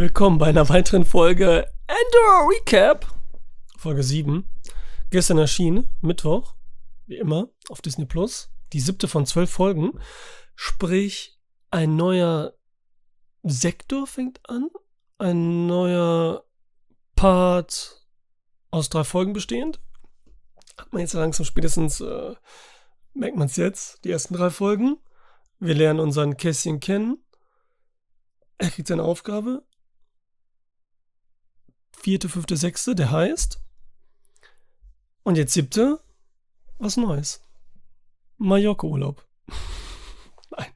Willkommen bei einer weiteren Folge Endor Recap. Folge 7. Gestern erschien, Mittwoch, wie immer, auf Disney Plus. Die siebte von zwölf Folgen. Sprich, ein neuer Sektor fängt an. Ein neuer Part aus drei Folgen bestehend. Hat man jetzt langsam spätestens, äh, merkt man es jetzt, die ersten drei Folgen. Wir lernen unseren Kässchen kennen. Er kriegt seine Aufgabe. Vierte, fünfte, sechste, der heißt. Und jetzt siebte, was Neues. Mallorca-Urlaub. Nein.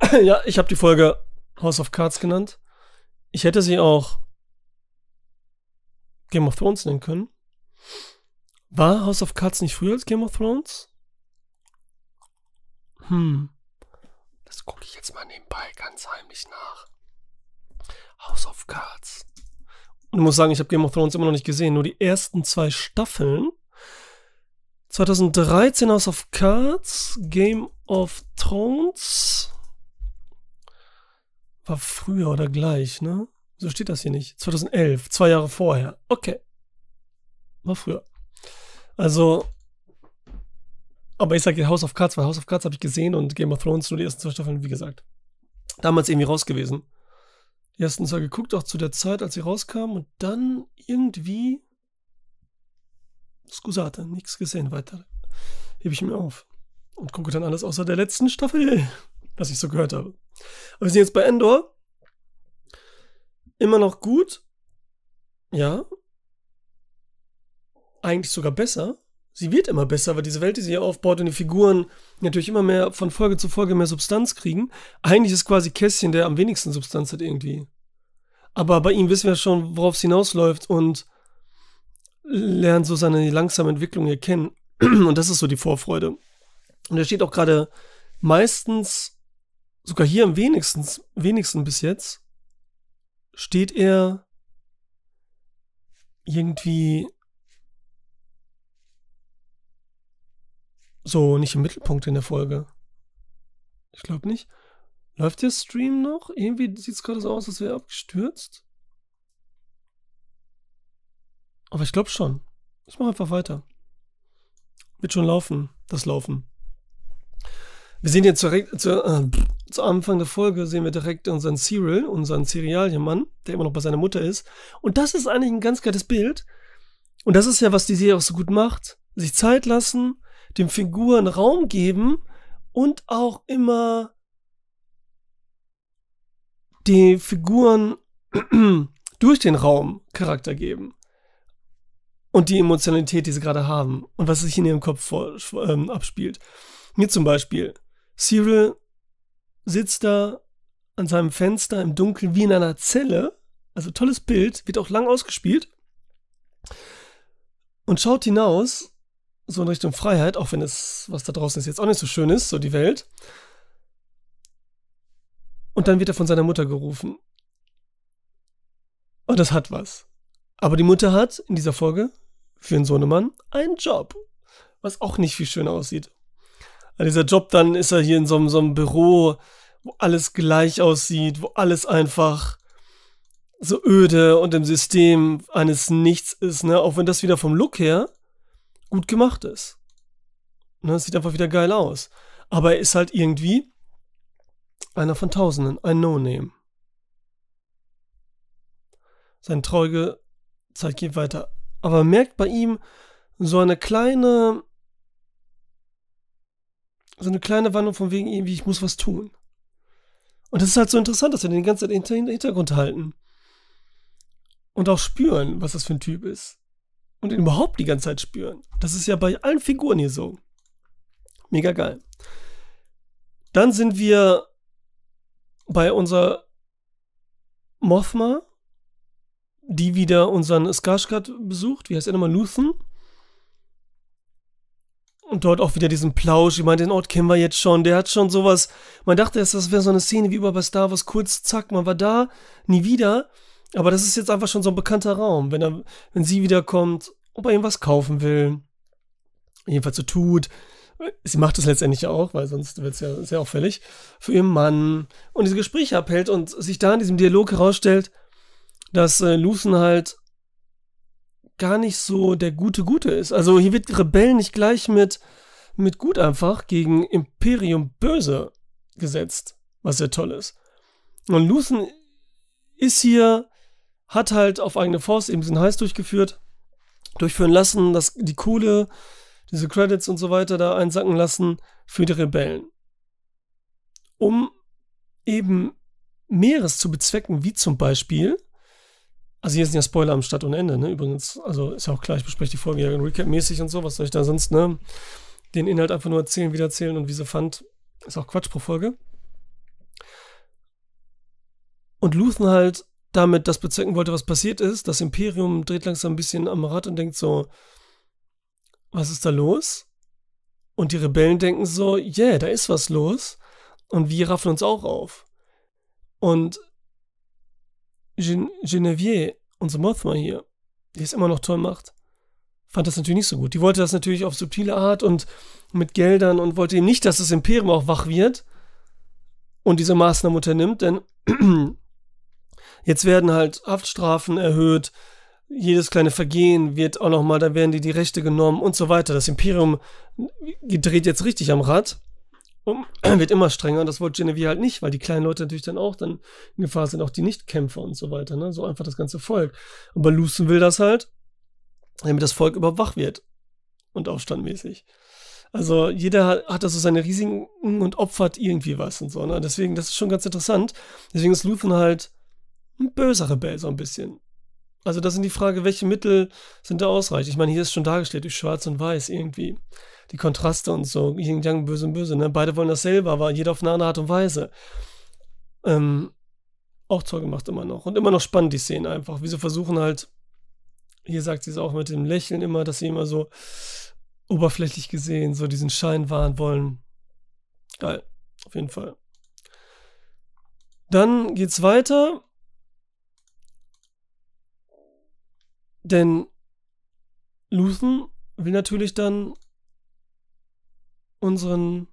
ja, ich habe die Folge House of Cards genannt. Ich hätte sie auch Game of Thrones nennen können. War House of Cards nicht früher als Game of Thrones? Hm. Das gucke ich jetzt mal nebenbei ganz heimlich nach. House of Cards. Und muss sagen, ich habe Game of Thrones immer noch nicht gesehen. Nur die ersten zwei Staffeln. 2013 House of Cards, Game of Thrones. War früher oder gleich, ne? So steht das hier nicht. 2011, zwei Jahre vorher. Okay. War früher. Also, aber ich sage House of Cards, weil House of Cards habe ich gesehen und Game of Thrones nur die ersten zwei Staffeln, wie gesagt. Damals irgendwie raus gewesen. Die ersten zwei geguckt, auch zu der Zeit, als sie rauskamen und dann irgendwie. Scusate, nichts gesehen weiter. Hebe ich mir auf. Und gucke dann alles außer der letzten Staffel, was ich so gehört habe. Aber wir sind jetzt bei Endor. Immer noch gut. Ja. Eigentlich sogar besser sie wird immer besser, weil diese Welt, die sie hier aufbaut und die Figuren natürlich immer mehr von Folge zu Folge mehr Substanz kriegen. Eigentlich ist quasi Kästchen, der am wenigsten Substanz hat irgendwie. Aber bei ihm wissen wir schon, worauf es hinausläuft und lernen so seine langsame Entwicklung erkennen. Und das ist so die Vorfreude. Und er steht auch gerade meistens, sogar hier am wenigsten, wenigsten bis jetzt, steht er irgendwie so nicht im Mittelpunkt in der Folge. Ich glaube nicht. Läuft der Stream noch? Irgendwie sieht es gerade so aus, als wäre er abgestürzt. Aber ich glaube schon. Ich mache einfach weiter. Wird schon laufen, das Laufen. Wir sehen jetzt direkt zu, äh, zu Anfang der Folge sehen wir direkt unseren Cyril, unseren Cerealienmann, der immer noch bei seiner Mutter ist. Und das ist eigentlich ein ganz geiles Bild. Und das ist ja, was die Serie auch so gut macht. Sich Zeit lassen, den Figuren Raum geben und auch immer die Figuren durch den Raum Charakter geben. Und die Emotionalität, die sie gerade haben und was sich in ihrem Kopf vor, ähm, abspielt. Hier zum Beispiel, Cyril sitzt da an seinem Fenster im Dunkeln wie in einer Zelle. Also tolles Bild, wird auch lang ausgespielt. Und schaut hinaus so in Richtung Freiheit, auch wenn es, was da draußen ist, jetzt auch nicht so schön ist, so die Welt. Und dann wird er von seiner Mutter gerufen. Und das hat was. Aber die Mutter hat in dieser Folge für einen Sohnemann einen Job, was auch nicht viel schöner aussieht. An dieser Job dann ist er hier in so einem, so einem Büro, wo alles gleich aussieht, wo alles einfach so öde und im System eines Nichts ist, ne? Auch wenn das wieder vom Look her gut gemacht ist. Ne, sieht einfach wieder geil aus. Aber er ist halt irgendwie einer von Tausenden, ein No-Name. Seine traurige Zeit geht weiter. Aber man merkt bei ihm so eine kleine, so eine kleine Wandlung von wegen irgendwie, ich muss was tun. Und das ist halt so interessant, dass wir den ganzen Hintergrund halten. Und auch spüren, was das für ein Typ ist und ihn überhaupt die ganze Zeit spüren. Das ist ja bei allen Figuren hier so. Mega geil. Dann sind wir bei unserer Mothma, die wieder unseren Skarsgård besucht. Wie heißt er nochmal? Luthen. Und dort auch wieder diesen Plausch. Ich meine, den Ort kennen wir jetzt schon. Der hat schon sowas. Man dachte erst, das wäre so eine Szene wie über bei Star Wars. Kurz, zack, man war da, nie wieder. Aber das ist jetzt einfach schon so ein bekannter Raum. Wenn, er, wenn sie wiederkommt, ob er ihm was kaufen will, jedenfalls so tut. Sie macht es letztendlich auch, weil sonst wird es ja sehr auffällig, für ihren Mann und diese Gespräche abhält und sich da in diesem Dialog herausstellt, dass äh, Lucen halt gar nicht so der gute Gute ist. Also hier wird Rebell nicht gleich mit, mit gut einfach gegen Imperium böse gesetzt, was sehr toll ist. Und Lucen ist hier, hat halt auf eigene Force eben diesen Heiß durchgeführt, durchführen lassen, dass die Kohle, diese Credits und so weiter da einsacken lassen für die Rebellen. Um eben Meeres zu bezwecken, wie zum Beispiel, also hier sind ja Spoiler am Start und Ende, ne? Übrigens, also ist ja auch klar, ich bespreche die Folge ja Recap-mäßig und so, was soll ich da sonst, ne? Den Inhalt einfach nur erzählen, wieder erzählen und wie sie fand, ist auch Quatsch pro Folge. Und Luthen halt damit das bezwecken wollte, was passiert ist. Das Imperium dreht langsam ein bisschen am Rad und denkt so, was ist da los? Und die Rebellen denken so, yeah, da ist was los. Und wir raffen uns auch auf. Und Gen Genevieve, unsere Mothma hier, die es immer noch toll macht, fand das natürlich nicht so gut. Die wollte das natürlich auf subtile Art und mit Geldern und wollte eben nicht, dass das Imperium auch wach wird und diese Maßnahmen unternimmt, denn jetzt werden halt Haftstrafen erhöht, jedes kleine Vergehen wird auch nochmal, da werden die die Rechte genommen und so weiter. Das Imperium dreht jetzt richtig am Rad und wird immer strenger. Das wollte Genevieve halt nicht, weil die kleinen Leute natürlich dann auch dann in Gefahr sind, auch die Nichtkämpfer und so weiter. Ne? So einfach das ganze Volk. Aber Lucen will das halt, damit das Volk überwach wird und aufstandmäßig. Also jeder hat, hat so seine Risiken und opfert irgendwie was und so. Ne? Deswegen, das ist schon ganz interessant. Deswegen ist Luthen halt ein böser Rebell so ein bisschen. Also das sind die Frage, welche Mittel sind da ausreichend? Ich meine, hier ist schon dargestellt durch Schwarz und Weiß irgendwie. Die Kontraste und so, Yin Yang, böse und böse. Ne? Beide wollen dasselbe, aber jeder auf eine andere Art und Weise. Ähm, auch toll gemacht immer noch. Und immer noch spannend, die Szene einfach. Wie sie versuchen halt, hier sagt sie es auch mit dem Lächeln immer, dass sie immer so oberflächlich gesehen, so diesen Schein wahren wollen. Geil, auf jeden Fall. Dann geht's weiter Denn Luthen will natürlich dann unseren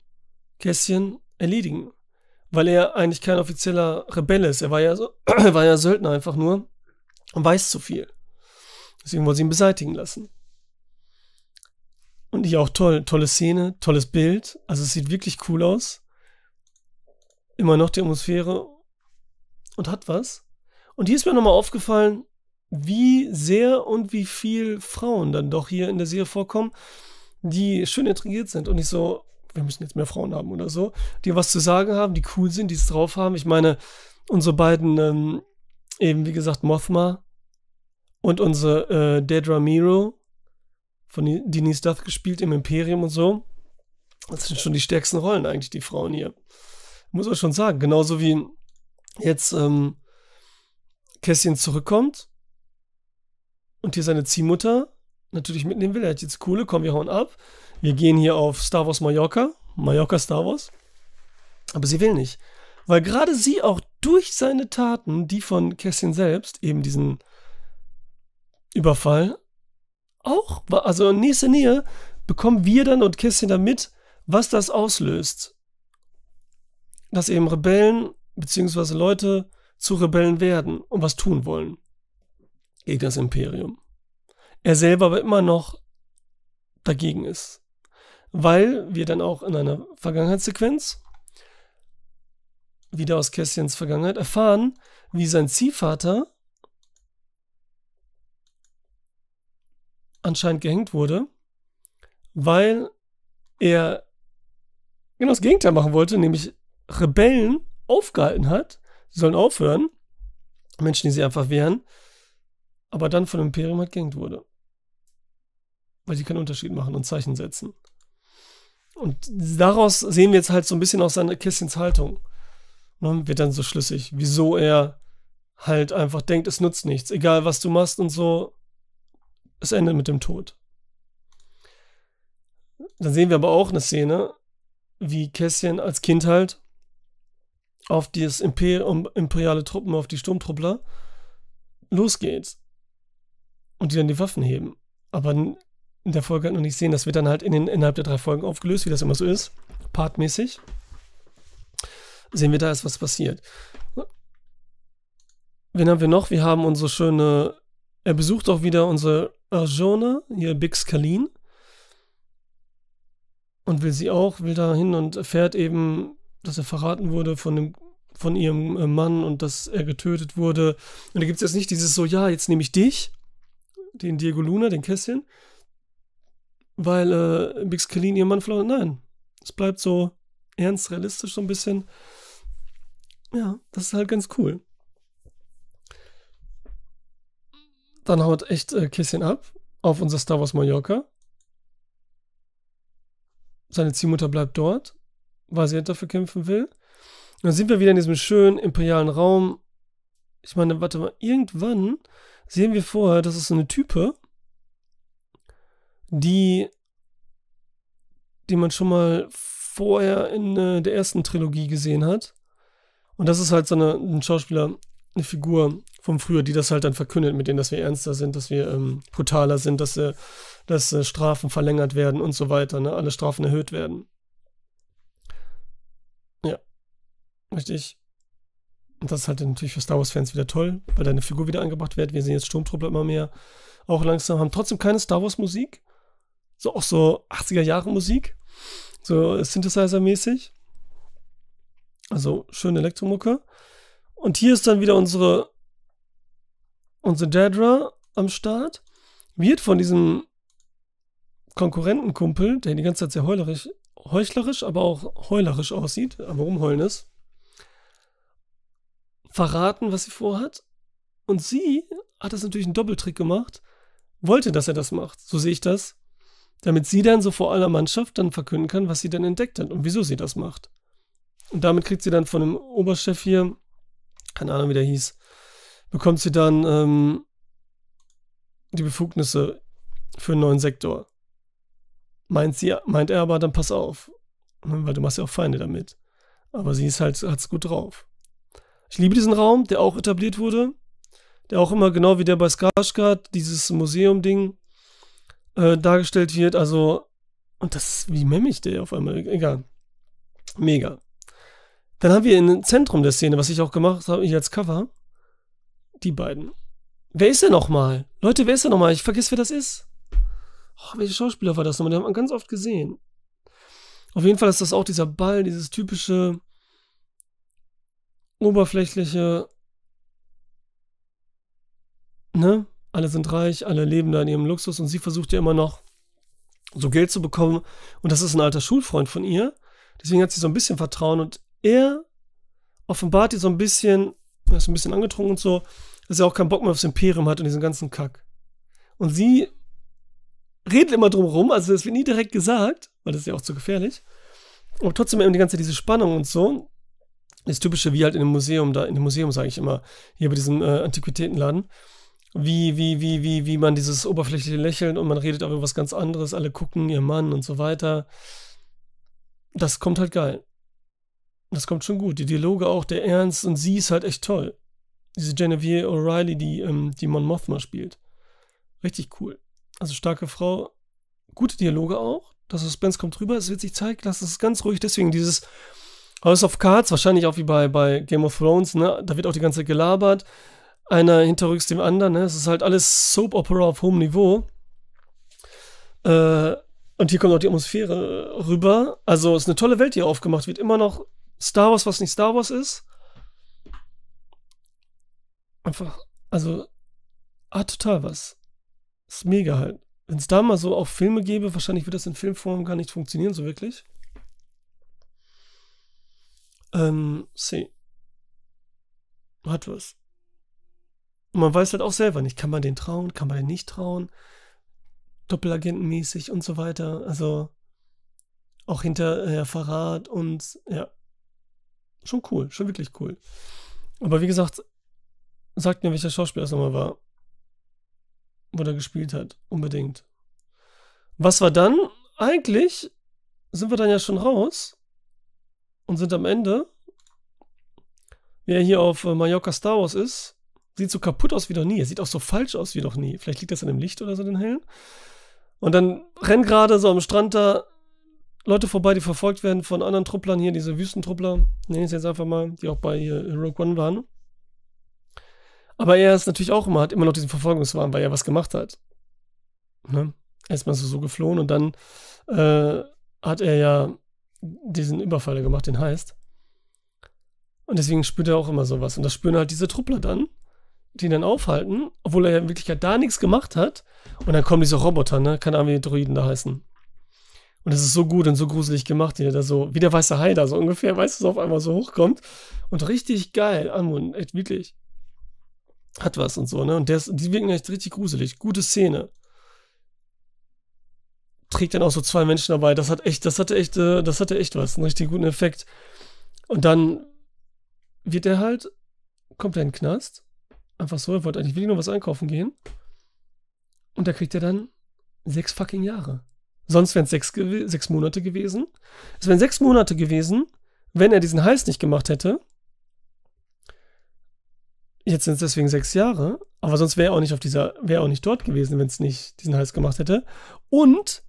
Kästchen erledigen, weil er eigentlich kein offizieller Rebell ist. Er war ja, so, war ja Söldner einfach nur und weiß zu viel. Deswegen wollen sie ihn beseitigen lassen. Und hier auch toll, tolle Szene, tolles Bild. Also es sieht wirklich cool aus. Immer noch die Atmosphäre und hat was. Und hier ist mir nochmal aufgefallen, wie sehr und wie viel Frauen dann doch hier in der Serie vorkommen, die schön intrigiert sind und nicht so, wir müssen jetzt mehr Frauen haben oder so, die was zu sagen haben, die cool sind, die es drauf haben. Ich meine, unsere beiden, ähm, eben wie gesagt, Mothma und unsere äh, Dedra Miro, von Denise Duff gespielt im Imperium und so. Das sind schon die stärksten Rollen eigentlich, die Frauen hier. Muss man schon sagen. Genauso wie jetzt ähm, Kässchen zurückkommt und hier seine Ziehmutter natürlich mitnehmen will. Er hat jetzt Kohle, komm, wir hauen ab. Wir gehen hier auf Star Wars Mallorca. Mallorca Star Wars. Aber sie will nicht. Weil gerade sie auch durch seine Taten, die von Kässchen selbst, eben diesen Überfall, auch, also in nächster Nähe, bekommen wir dann und Kässchen damit, was das auslöst. Dass eben Rebellen, beziehungsweise Leute zu Rebellen werden und was tun wollen gegen das Imperium. Er selber aber immer noch dagegen ist. Weil wir dann auch in einer Vergangenheitssequenz wieder aus Kästchens Vergangenheit erfahren, wie sein Ziehvater anscheinend gehängt wurde, weil er genau das Gegenteil machen wollte, nämlich Rebellen aufgehalten hat, sie sollen aufhören, Menschen, die sie einfach wehren, aber dann von Imperium halt gehängt wurde. Weil die keinen Unterschied machen und Zeichen setzen. Und daraus sehen wir jetzt halt so ein bisschen aus seiner Kästchens Haltung. Ne, wird dann so schlüssig, wieso er halt einfach denkt, es nutzt nichts, egal was du machst und so, es endet mit dem Tod. Dann sehen wir aber auch eine Szene, wie Kästchen als Kind halt auf Imper imperiale Truppen, auf die Sturmtruppler losgeht und die dann die Waffen heben. Aber in der Folge halt noch nicht sehen. Das wird dann halt in den, innerhalb der drei Folgen aufgelöst, wie das immer so ist, partmäßig. Sehen wir da erst, was passiert. wen haben wir noch? Wir haben unsere schöne, er besucht auch wieder unsere Arjona, hier Bix Kalin. Und will sie auch, will da hin und erfährt eben, dass er verraten wurde von dem von ihrem äh, Mann und dass er getötet wurde. Und da gibt es jetzt nicht dieses so, ja, jetzt nehme ich dich, den Diego Luna, den Kässchen, weil äh, Bix Kalin ihren Mann verloren Nein, es bleibt so ernst, realistisch so ein bisschen. Ja, das ist halt ganz cool. Dann haut echt äh, Kässchen ab auf unser Star Wars Mallorca. Seine Ziehmutter bleibt dort, weil sie dafür kämpfen will. Und dann sind wir wieder in diesem schönen imperialen Raum. Ich meine, warte mal, irgendwann sehen wir vorher, das ist so eine Type, die, die man schon mal vorher in äh, der ersten Trilogie gesehen hat. Und das ist halt so eine, ein Schauspieler, eine Figur vom früher, die das halt dann verkündet, mit denen, dass wir ernster sind, dass wir ähm, brutaler sind, dass, äh, dass äh, Strafen verlängert werden und so weiter, ne? alle Strafen erhöht werden. Ja, richtig. Und das ist halt natürlich für Star Wars-Fans wieder toll, weil deine Figur wieder angebracht wird. Wir sehen jetzt Sturmtruppler immer mehr. Auch langsam, haben trotzdem keine Star Wars-Musik. So auch so 80er-Jahre-Musik. So Synthesizer-mäßig. Also schöne Elektromucke. Und hier ist dann wieder unsere, unsere Dedra am Start. Wird von diesem Konkurrentenkumpel, der die ganze Zeit sehr heulerisch, heuchlerisch, aber auch heulerisch aussieht, aber rumheulen ist, verraten, was sie vorhat. Und sie hat das natürlich einen Doppeltrick gemacht, wollte, dass er das macht. So sehe ich das. Damit sie dann so vor aller Mannschaft dann verkünden kann, was sie dann entdeckt hat und wieso sie das macht. Und damit kriegt sie dann von dem Oberchef hier keine Ahnung, wie der hieß, bekommt sie dann ähm, die Befugnisse für einen neuen Sektor. Meint, sie, meint er aber, dann pass auf. Weil du machst ja auch Feinde damit. Aber sie ist halt, hat's gut drauf. Ich liebe diesen Raum, der auch etabliert wurde. Der auch immer genau wie der bei Skarsgård, dieses Museum-Ding, äh, dargestellt wird. Also, und das ist wie memmig der auf einmal. Egal. Mega. Dann haben wir im Zentrum der Szene, was ich auch gemacht habe, hier als Cover, die beiden. Wer ist der nochmal? Leute, wer ist der nochmal? Ich vergesse, wer das ist. Oh, welche Schauspieler war das nochmal? Den hat man ganz oft gesehen. Auf jeden Fall ist das auch dieser Ball, dieses typische oberflächliche, ne? Alle sind reich, alle leben da in ihrem Luxus und sie versucht ja immer noch so Geld zu bekommen. Und das ist ein alter Schulfreund von ihr. Deswegen hat sie so ein bisschen Vertrauen und er offenbart ihr so ein bisschen, er ist ein bisschen angetrunken und so, dass er auch keinen Bock mehr aufs Imperium hat und diesen ganzen Kack. Und sie redet immer drum rum, also das wird nie direkt gesagt, weil das ist ja auch zu gefährlich. Aber trotzdem eben die ganze Zeit diese Spannung und so. Das typische, wie halt in dem Museum, da in dem Museum sage ich immer, hier bei diesem äh, Antiquitätenladen, wie, wie, wie, wie, wie man dieses oberflächliche Lächeln und man redet aber über was ganz anderes, alle gucken, ihr Mann und so weiter. Das kommt halt geil. Das kommt schon gut. Die Dialoge auch, der Ernst und sie ist halt echt toll. Diese Genevieve O'Reilly, die, ähm, die Mon Mothma spielt. Richtig cool. Also starke Frau. Gute Dialoge auch. Das Suspense kommt rüber, es wird sich zeigen lassen, es ist ganz ruhig. Deswegen dieses House of Cards, wahrscheinlich auch wie bei, bei Game of Thrones, ne? Da wird auch die ganze Zeit gelabert. Einer hinterrücks dem anderen, ne? Es ist halt alles Soap Opera auf hohem Niveau. Äh, und hier kommt auch die Atmosphäre rüber. Also es ist eine tolle Welt, die aufgemacht wird. Immer noch Star Wars, was nicht Star Wars ist. Einfach, also, hat total was. Ist mega halt. Wenn es da mal so auch Filme gäbe, wahrscheinlich würde das in Filmform gar nicht funktionieren, so wirklich. Ähm, see. Hat was. Und man weiß halt auch selber nicht, kann man den trauen, kann man den nicht trauen. Doppelagentenmäßig und so weiter. Also auch hinter Verrat und ja. Schon cool, schon wirklich cool. Aber wie gesagt, sagt mir, welcher Schauspieler das nochmal war. Wo der gespielt hat. Unbedingt. Was war dann? Eigentlich sind wir dann ja schon raus und sind am Ende. Wer hier auf äh, Mallorca Star Wars ist, sieht so kaputt aus wie noch nie. Er sieht auch so falsch aus wie noch nie. Vielleicht liegt das an dem Licht oder so, den hellen. Und dann rennt gerade so am Strand da Leute vorbei, die verfolgt werden von anderen Trupplern hier, diese Wüstentruppler, nenne ich es jetzt einfach mal, die auch bei Rogue One waren. Aber er ist natürlich auch immer, hat immer noch diesen Verfolgungswahn, weil er was gemacht hat. Ne? Erstmal so, so geflohen und dann äh, hat er ja diesen Überfall gemacht, den heißt. Und deswegen spürt er auch immer sowas. Und das spüren halt diese Truppler dann, die ihn dann aufhalten, obwohl er ja in Wirklichkeit da nichts gemacht hat. Und dann kommen diese Roboter, ne? Keine Ahnung, wie die Droiden da heißen. Und es ist so gut und so gruselig gemacht, wie der da so, wie der weiße Hai da so ungefähr, weißt du, so auf einmal so hochkommt. Und richtig geil, Anmund, echt wirklich. Hat was und so, ne? Und der ist, die wirken echt richtig gruselig. Gute Szene. Trägt dann auch so zwei Menschen dabei. Das hat echt, das hatte echt, äh, das hatte echt was. Einen richtig guten Effekt. Und dann wird er halt, kommt er in den Knast. Einfach so, er wollte eigentlich wirklich nur was einkaufen gehen. Und da kriegt er dann sechs fucking Jahre. Sonst wären es sechs, sechs Monate gewesen. Es wären sechs Monate gewesen, wenn er diesen Hals nicht gemacht hätte. Jetzt sind es deswegen sechs Jahre, aber sonst wäre er auch nicht auf dieser, wäre auch nicht dort gewesen, wenn es nicht diesen Hals gemacht hätte. Und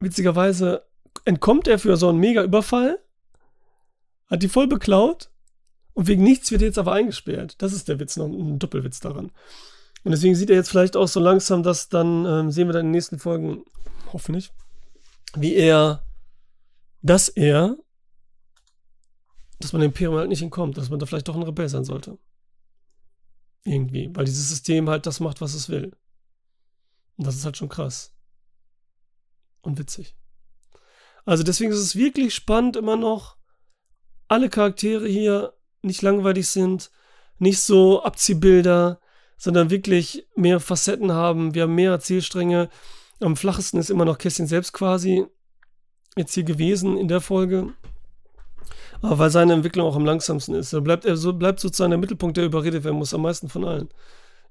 witzigerweise entkommt er für so einen Mega-Überfall, hat die voll beklaut und wegen nichts wird er jetzt aber eingesperrt. Das ist der Witz, noch ein Doppelwitz daran. Und deswegen sieht er jetzt vielleicht auch so langsam, dass dann ähm, sehen wir dann in den nächsten Folgen, hoffentlich, wie er, dass er, dass man dem Imperium halt nicht entkommt, dass man da vielleicht doch ein Rebell sein sollte. Irgendwie, weil dieses System halt das macht, was es will. Und das ist halt schon krass. Und witzig. Also deswegen ist es wirklich spannend immer noch. Alle Charaktere hier nicht langweilig sind, nicht so Abziehbilder, sondern wirklich mehr Facetten haben. Wir haben mehr Erzählstränge. Am flachesten ist immer noch Kästchen selbst quasi jetzt hier gewesen in der Folge. Aber weil seine Entwicklung auch am langsamsten ist. Er bleibt, er so, bleibt sozusagen der Mittelpunkt, der überredet werden muss, am meisten von allen.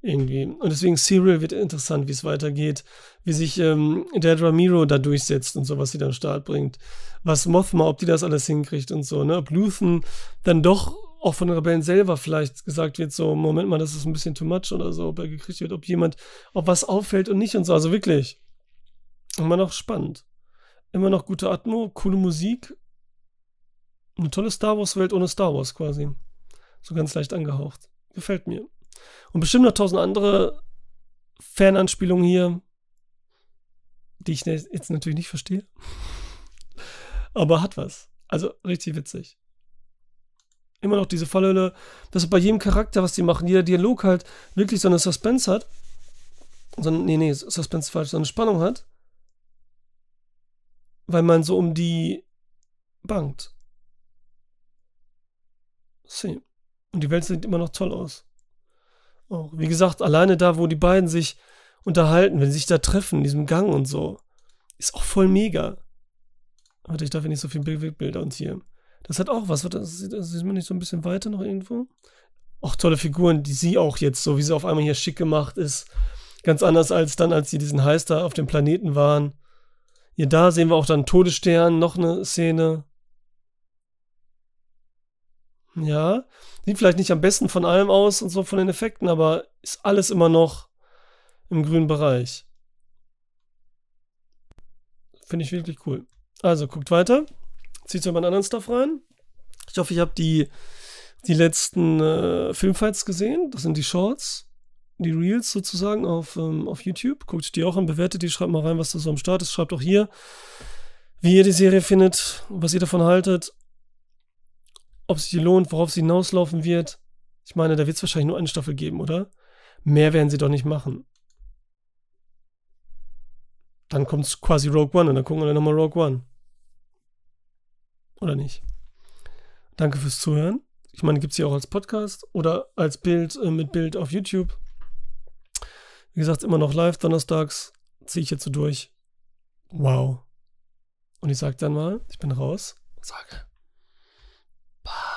Irgendwie. Und deswegen Serial wird interessant, wie es weitergeht, wie sich ähm, der Ramiro da durchsetzt und so, was sie dann Start bringt. Was Mothma, ob die das alles hinkriegt und so, ne? Ob Luthen dann doch auch von den Rebellen selber vielleicht gesagt wird, so, Moment mal, das ist ein bisschen too much oder so, ob er gekriegt wird, ob jemand, ob was auffällt und nicht und so. Also wirklich. Immer noch spannend. Immer noch gute Atmo, coole Musik. Eine tolle Star Wars-Welt ohne Star Wars quasi. So ganz leicht angehaucht. Gefällt mir. Und bestimmt noch tausend andere Fananspielungen hier, die ich jetzt natürlich nicht verstehe. Aber hat was. Also richtig witzig immer noch diese Fallhölle, dass bei jedem Charakter, was die machen, jeder Dialog halt wirklich so eine Suspense hat. So, nee, nee, Suspense falsch, so eine Spannung hat. Weil man so um die bangt. See. Und die Welt sieht immer noch toll aus. Auch, wie gesagt, alleine da, wo die beiden sich unterhalten, wenn sie sich da treffen, in diesem Gang und so, ist auch voll mega. Warte, ich darf ja nicht so viel Bildbilder und hier. Das hat auch was. Das sieht, sieht man nicht so ein bisschen weiter noch irgendwo? Auch tolle Figuren, die sie auch jetzt, so wie sie auf einmal hier schick gemacht ist. Ganz anders als dann, als sie diesen da auf dem Planeten waren. Hier da sehen wir auch dann Todesstern, noch eine Szene. Ja, sieht vielleicht nicht am besten von allem aus und so von den Effekten, aber ist alles immer noch im grünen Bereich. Finde ich wirklich cool. Also, guckt weiter. Zieht mal einen anderen Stuff rein. Ich hoffe, ich habe die, die letzten äh, Filmfights gesehen. Das sind die Shorts, die Reels sozusagen auf, ähm, auf YouTube. Guckt die auch an, bewertet die, schreibt mal rein, was da so am Start ist. Schreibt auch hier, wie ihr die Serie findet, was ihr davon haltet, ob sich lohnt, worauf sie hinauslaufen wird. Ich meine, da wird es wahrscheinlich nur eine Staffel geben, oder? Mehr werden sie doch nicht machen. Dann kommt quasi Rogue One und dann gucken wir nochmal Rogue One. Oder nicht? Danke fürs Zuhören. Ich meine, gibt es hier auch als Podcast oder als Bild äh, mit Bild auf YouTube. Wie gesagt, immer noch live donnerstags. Ziehe ich jetzt so durch. Wow. Und ich sage dann mal, ich bin raus sage Bye.